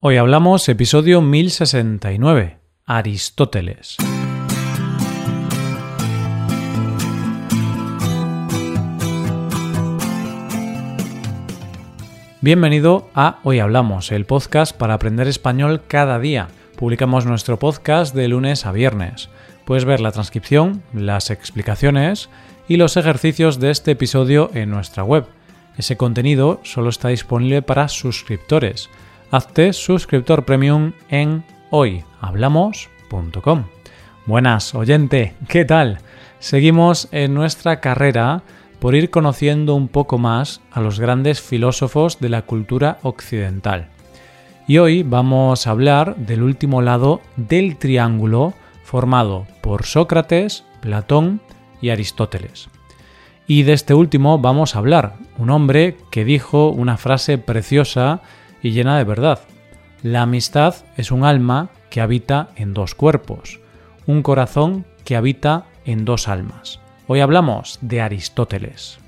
Hoy hablamos episodio 1069, Aristóteles. Bienvenido a Hoy Hablamos, el podcast para aprender español cada día. Publicamos nuestro podcast de lunes a viernes. Puedes ver la transcripción, las explicaciones y los ejercicios de este episodio en nuestra web. Ese contenido solo está disponible para suscriptores hazte suscriptor premium en hoyhablamos.com. Buenas, oyente, ¿qué tal? Seguimos en nuestra carrera por ir conociendo un poco más a los grandes filósofos de la cultura occidental. Y hoy vamos a hablar del último lado del triángulo formado por Sócrates, Platón y Aristóteles. Y de este último vamos a hablar, un hombre que dijo una frase preciosa y llena de verdad. La amistad es un alma que habita en dos cuerpos, un corazón que habita en dos almas. Hoy hablamos de Aristóteles.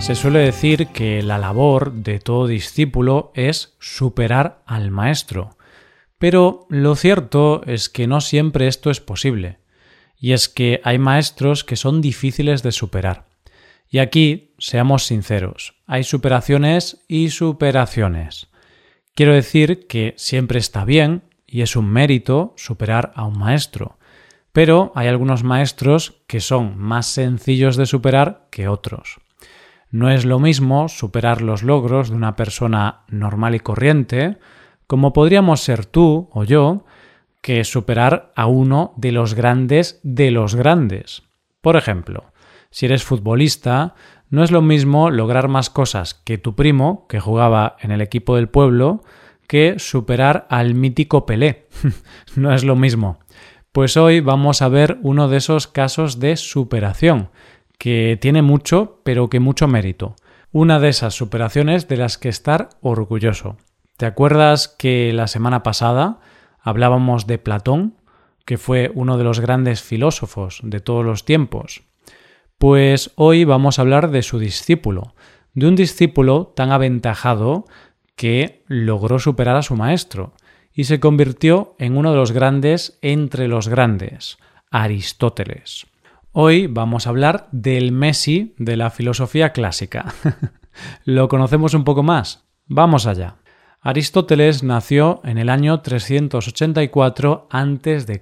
Se suele decir que la labor de todo discípulo es superar al maestro, pero lo cierto es que no siempre esto es posible, y es que hay maestros que son difíciles de superar. Y aquí, seamos sinceros, hay superaciones y superaciones. Quiero decir que siempre está bien y es un mérito superar a un maestro, pero hay algunos maestros que son más sencillos de superar que otros. No es lo mismo superar los logros de una persona normal y corriente, como podríamos ser tú o yo, que superar a uno de los grandes de los grandes. Por ejemplo, si eres futbolista, no es lo mismo lograr más cosas que tu primo, que jugaba en el equipo del pueblo, que superar al mítico Pelé. no es lo mismo. Pues hoy vamos a ver uno de esos casos de superación, que tiene mucho, pero que mucho mérito. Una de esas superaciones de las que estar orgulloso. ¿Te acuerdas que la semana pasada hablábamos de Platón, que fue uno de los grandes filósofos de todos los tiempos? Pues hoy vamos a hablar de su discípulo, de un discípulo tan aventajado que logró superar a su maestro y se convirtió en uno de los grandes entre los grandes, Aristóteles. Hoy vamos a hablar del Messi de la filosofía clásica. ¿Lo conocemos un poco más? Vamos allá. Aristóteles nació en el año 384 a.C.,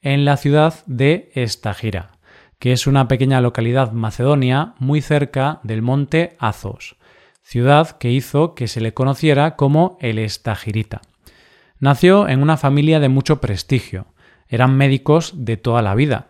en la ciudad de Estagira que es una pequeña localidad macedonia muy cerca del monte Azos, ciudad que hizo que se le conociera como el Estagirita. Nació en una familia de mucho prestigio, eran médicos de toda la vida,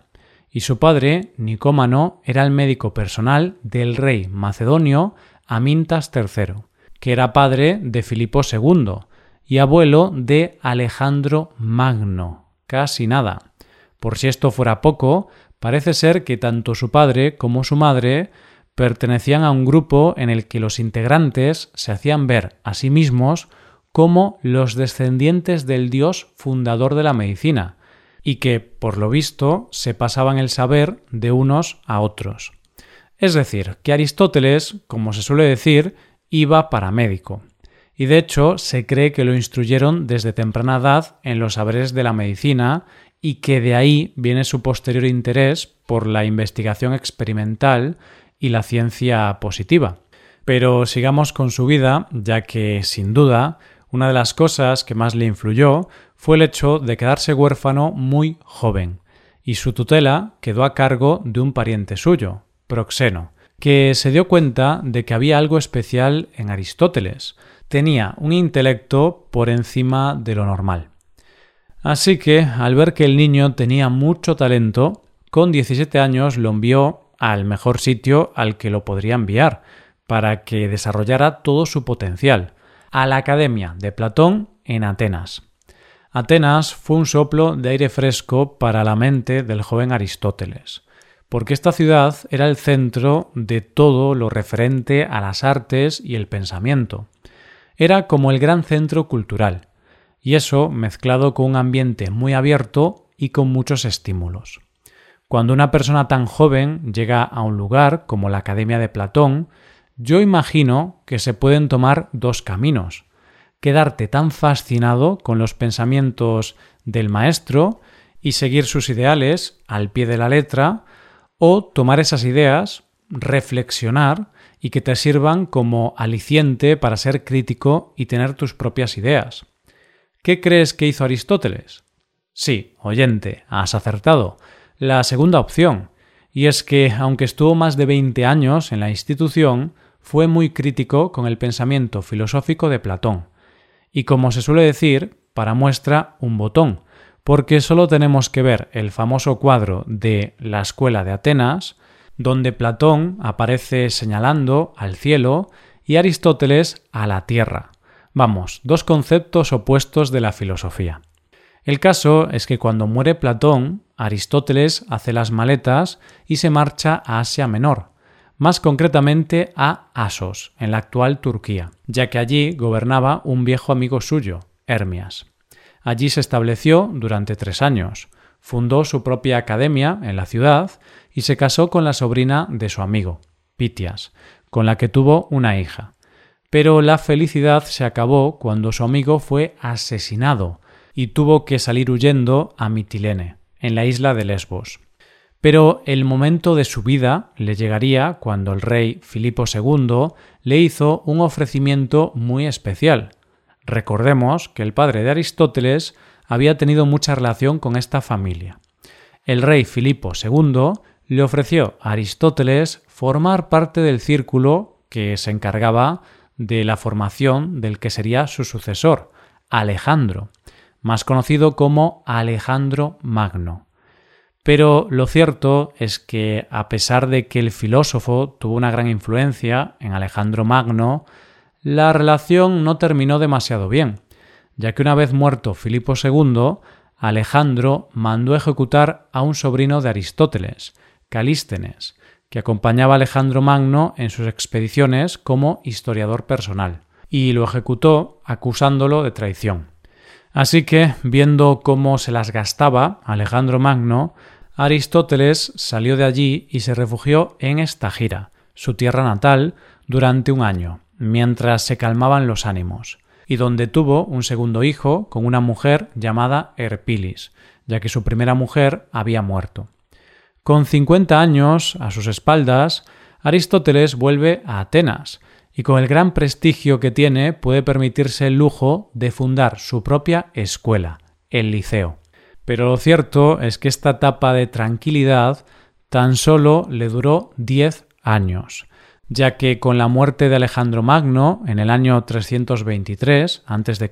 y su padre, Nicómano, era el médico personal del rey macedonio Amintas III, que era padre de Filipo II y abuelo de Alejandro Magno. Casi nada. Por si esto fuera poco, Parece ser que tanto su padre como su madre pertenecían a un grupo en el que los integrantes se hacían ver a sí mismos como los descendientes del dios fundador de la medicina, y que, por lo visto, se pasaban el saber de unos a otros. Es decir, que Aristóteles, como se suele decir, iba para médico. Y de hecho se cree que lo instruyeron desde temprana edad en los saberes de la medicina y que de ahí viene su posterior interés por la investigación experimental y la ciencia positiva. Pero sigamos con su vida, ya que, sin duda, una de las cosas que más le influyó fue el hecho de quedarse huérfano muy joven, y su tutela quedó a cargo de un pariente suyo, Proxeno, que se dio cuenta de que había algo especial en Aristóteles. Tenía un intelecto por encima de lo normal. Así que, al ver que el niño tenía mucho talento, con 17 años lo envió al mejor sitio al que lo podría enviar, para que desarrollara todo su potencial, a la Academia de Platón en Atenas. Atenas fue un soplo de aire fresco para la mente del joven Aristóteles, porque esta ciudad era el centro de todo lo referente a las artes y el pensamiento. Era como el gran centro cultural, y eso mezclado con un ambiente muy abierto y con muchos estímulos. Cuando una persona tan joven llega a un lugar como la Academia de Platón, yo imagino que se pueden tomar dos caminos. Quedarte tan fascinado con los pensamientos del maestro y seguir sus ideales al pie de la letra, o tomar esas ideas, reflexionar y que te sirvan como aliciente para ser crítico y tener tus propias ideas. ¿Qué crees que hizo Aristóteles? Sí, oyente, has acertado. La segunda opción, y es que, aunque estuvo más de 20 años en la institución, fue muy crítico con el pensamiento filosófico de Platón. Y como se suele decir, para muestra un botón, porque solo tenemos que ver el famoso cuadro de la Escuela de Atenas, donde Platón aparece señalando al cielo y Aristóteles a la tierra. Vamos, dos conceptos opuestos de la filosofía. El caso es que cuando muere Platón, Aristóteles hace las maletas y se marcha a Asia Menor, más concretamente a Asos, en la actual Turquía, ya que allí gobernaba un viejo amigo suyo, Hermias. Allí se estableció durante tres años, fundó su propia academia en la ciudad y se casó con la sobrina de su amigo, Pitias, con la que tuvo una hija. Pero la felicidad se acabó cuando su amigo fue asesinado y tuvo que salir huyendo a Mitilene, en la isla de Lesbos. Pero el momento de su vida le llegaría cuando el rey Filipo II le hizo un ofrecimiento muy especial. Recordemos que el padre de Aristóteles había tenido mucha relación con esta familia. El rey Filipo II le ofreció a Aristóteles formar parte del círculo que se encargaba de la formación del que sería su sucesor, Alejandro, más conocido como Alejandro Magno. Pero lo cierto es que, a pesar de que el filósofo tuvo una gran influencia en Alejandro Magno, la relación no terminó demasiado bien, ya que una vez muerto Filipo II, Alejandro mandó ejecutar a un sobrino de Aristóteles, Calístenes, que acompañaba a Alejandro Magno en sus expediciones como historiador personal, y lo ejecutó acusándolo de traición. Así que, viendo cómo se las gastaba Alejandro Magno, Aristóteles salió de allí y se refugió en Estagira, su tierra natal, durante un año, mientras se calmaban los ánimos, y donde tuvo un segundo hijo con una mujer llamada Erpilis, ya que su primera mujer había muerto. Con cincuenta años a sus espaldas, Aristóteles vuelve a Atenas, y con el gran prestigio que tiene puede permitirse el lujo de fundar su propia escuela, el Liceo. Pero lo cierto es que esta etapa de tranquilidad tan solo le duró diez años, ya que con la muerte de Alejandro Magno en el año 323 a.C.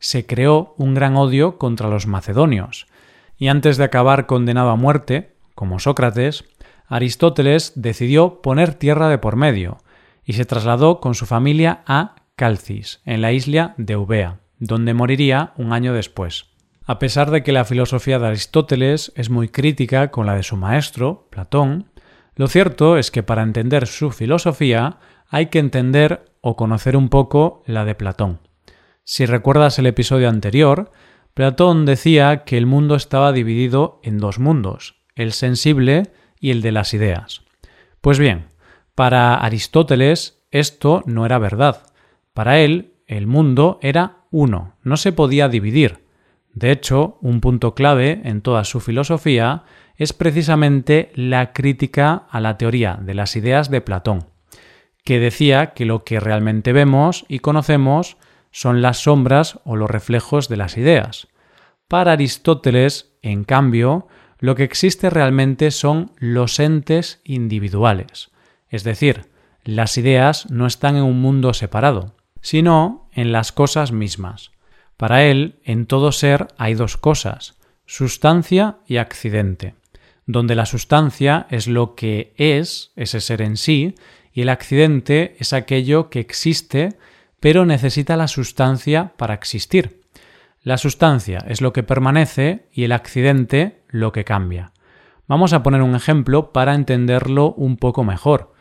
se creó un gran odio contra los macedonios, y antes de acabar condenado a muerte, como Sócrates, Aristóteles decidió poner tierra de por medio y se trasladó con su familia a Calcis, en la isla de Eubea, donde moriría un año después. A pesar de que la filosofía de Aristóteles es muy crítica con la de su maestro, Platón, lo cierto es que para entender su filosofía hay que entender o conocer un poco la de Platón. Si recuerdas el episodio anterior, Platón decía que el mundo estaba dividido en dos mundos, el sensible y el de las ideas. Pues bien, para Aristóteles esto no era verdad. Para él el mundo era uno, no se podía dividir. De hecho, un punto clave en toda su filosofía es precisamente la crítica a la teoría de las ideas de Platón, que decía que lo que realmente vemos y conocemos son las sombras o los reflejos de las ideas. Para Aristóteles, en cambio, lo que existe realmente son los entes individuales, es decir, las ideas no están en un mundo separado, sino en las cosas mismas. Para él, en todo ser hay dos cosas, sustancia y accidente, donde la sustancia es lo que es ese ser en sí, y el accidente es aquello que existe, pero necesita la sustancia para existir. La sustancia es lo que permanece y el accidente lo que cambia. Vamos a poner un ejemplo para entenderlo un poco mejor.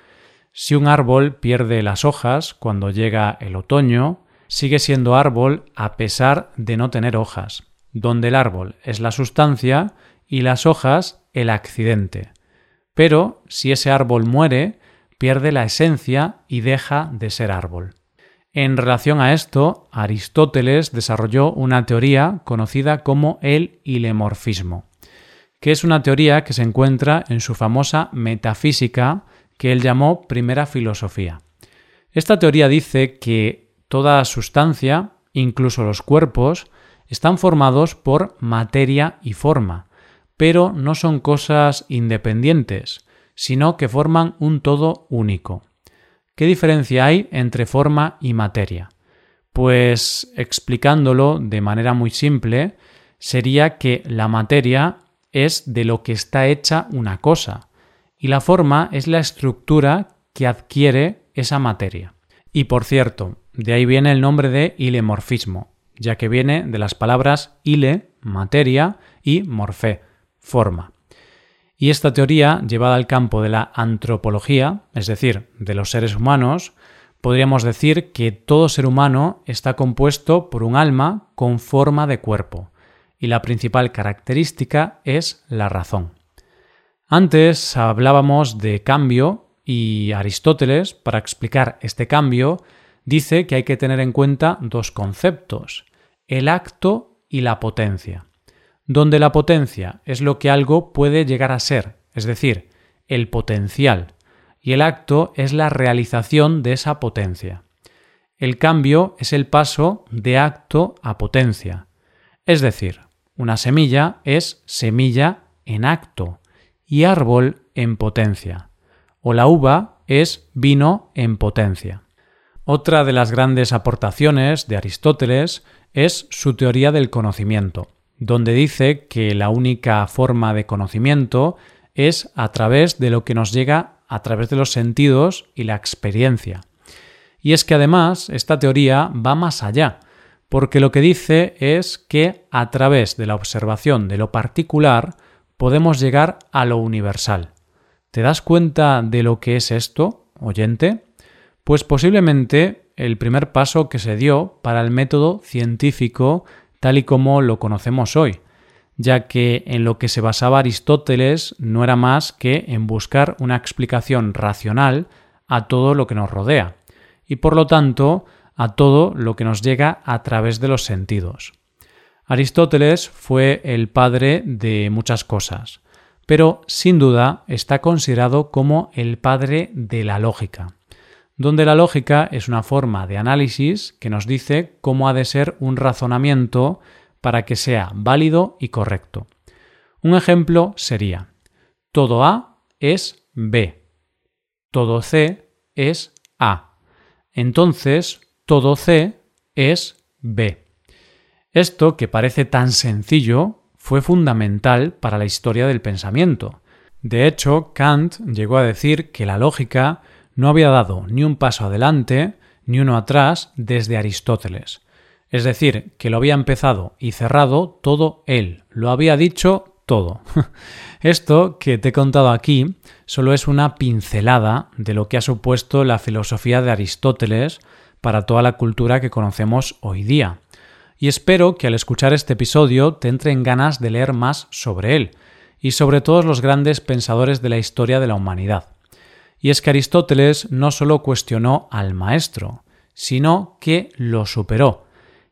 Si un árbol pierde las hojas cuando llega el otoño, sigue siendo árbol a pesar de no tener hojas, donde el árbol es la sustancia y las hojas el accidente. Pero si ese árbol muere, pierde la esencia y deja de ser árbol. En relación a esto, Aristóteles desarrolló una teoría conocida como el ilemorfismo, que es una teoría que se encuentra en su famosa metafísica que él llamó primera filosofía. Esta teoría dice que toda sustancia, incluso los cuerpos, están formados por materia y forma, pero no son cosas independientes, sino que forman un todo único. ¿Qué diferencia hay entre forma y materia? Pues explicándolo de manera muy simple, sería que la materia es de lo que está hecha una cosa y la forma es la estructura que adquiere esa materia. Y por cierto, de ahí viene el nombre de ilemorfismo, ya que viene de las palabras ile, materia, y morfé, forma. Y esta teoría, llevada al campo de la antropología, es decir, de los seres humanos, podríamos decir que todo ser humano está compuesto por un alma con forma de cuerpo, y la principal característica es la razón. Antes hablábamos de cambio y Aristóteles, para explicar este cambio, dice que hay que tener en cuenta dos conceptos, el acto y la potencia donde la potencia es lo que algo puede llegar a ser, es decir, el potencial, y el acto es la realización de esa potencia. El cambio es el paso de acto a potencia, es decir, una semilla es semilla en acto y árbol en potencia, o la uva es vino en potencia. Otra de las grandes aportaciones de Aristóteles es su teoría del conocimiento donde dice que la única forma de conocimiento es a través de lo que nos llega a través de los sentidos y la experiencia. Y es que además esta teoría va más allá, porque lo que dice es que a través de la observación de lo particular podemos llegar a lo universal. ¿Te das cuenta de lo que es esto, oyente? Pues posiblemente el primer paso que se dio para el método científico tal y como lo conocemos hoy, ya que en lo que se basaba Aristóteles no era más que en buscar una explicación racional a todo lo que nos rodea, y por lo tanto a todo lo que nos llega a través de los sentidos. Aristóteles fue el padre de muchas cosas, pero sin duda está considerado como el padre de la lógica donde la lógica es una forma de análisis que nos dice cómo ha de ser un razonamiento para que sea válido y correcto. Un ejemplo sería, todo A es B, todo C es A, entonces todo C es B. Esto, que parece tan sencillo, fue fundamental para la historia del pensamiento. De hecho, Kant llegó a decir que la lógica no había dado ni un paso adelante ni uno atrás desde Aristóteles. Es decir, que lo había empezado y cerrado todo él, lo había dicho todo. Esto que te he contado aquí solo es una pincelada de lo que ha supuesto la filosofía de Aristóteles para toda la cultura que conocemos hoy día. Y espero que al escuchar este episodio te entren ganas de leer más sobre él y sobre todos los grandes pensadores de la historia de la humanidad. Y es que Aristóteles no solo cuestionó al maestro, sino que lo superó,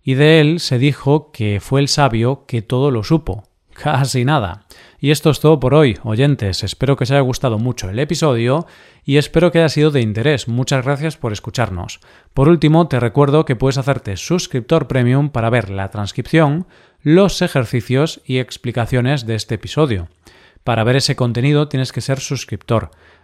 y de él se dijo que fue el sabio que todo lo supo. Casi nada. Y esto es todo por hoy, oyentes. Espero que os haya gustado mucho el episodio y espero que haya sido de interés. Muchas gracias por escucharnos. Por último, te recuerdo que puedes hacerte suscriptor premium para ver la transcripción, los ejercicios y explicaciones de este episodio. Para ver ese contenido tienes que ser suscriptor.